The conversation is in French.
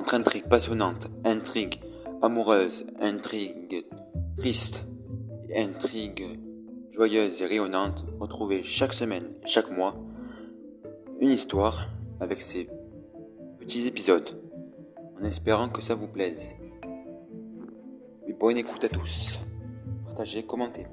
Entre intrigues passionnantes, intrigues amoureuses, intrigues tristes, intrigues joyeuses et rayonnantes, retrouvez chaque semaine, chaque mois, une histoire avec ces petits épisodes, en espérant que ça vous plaise. Et bonne écoute à tous. Partagez, commentez.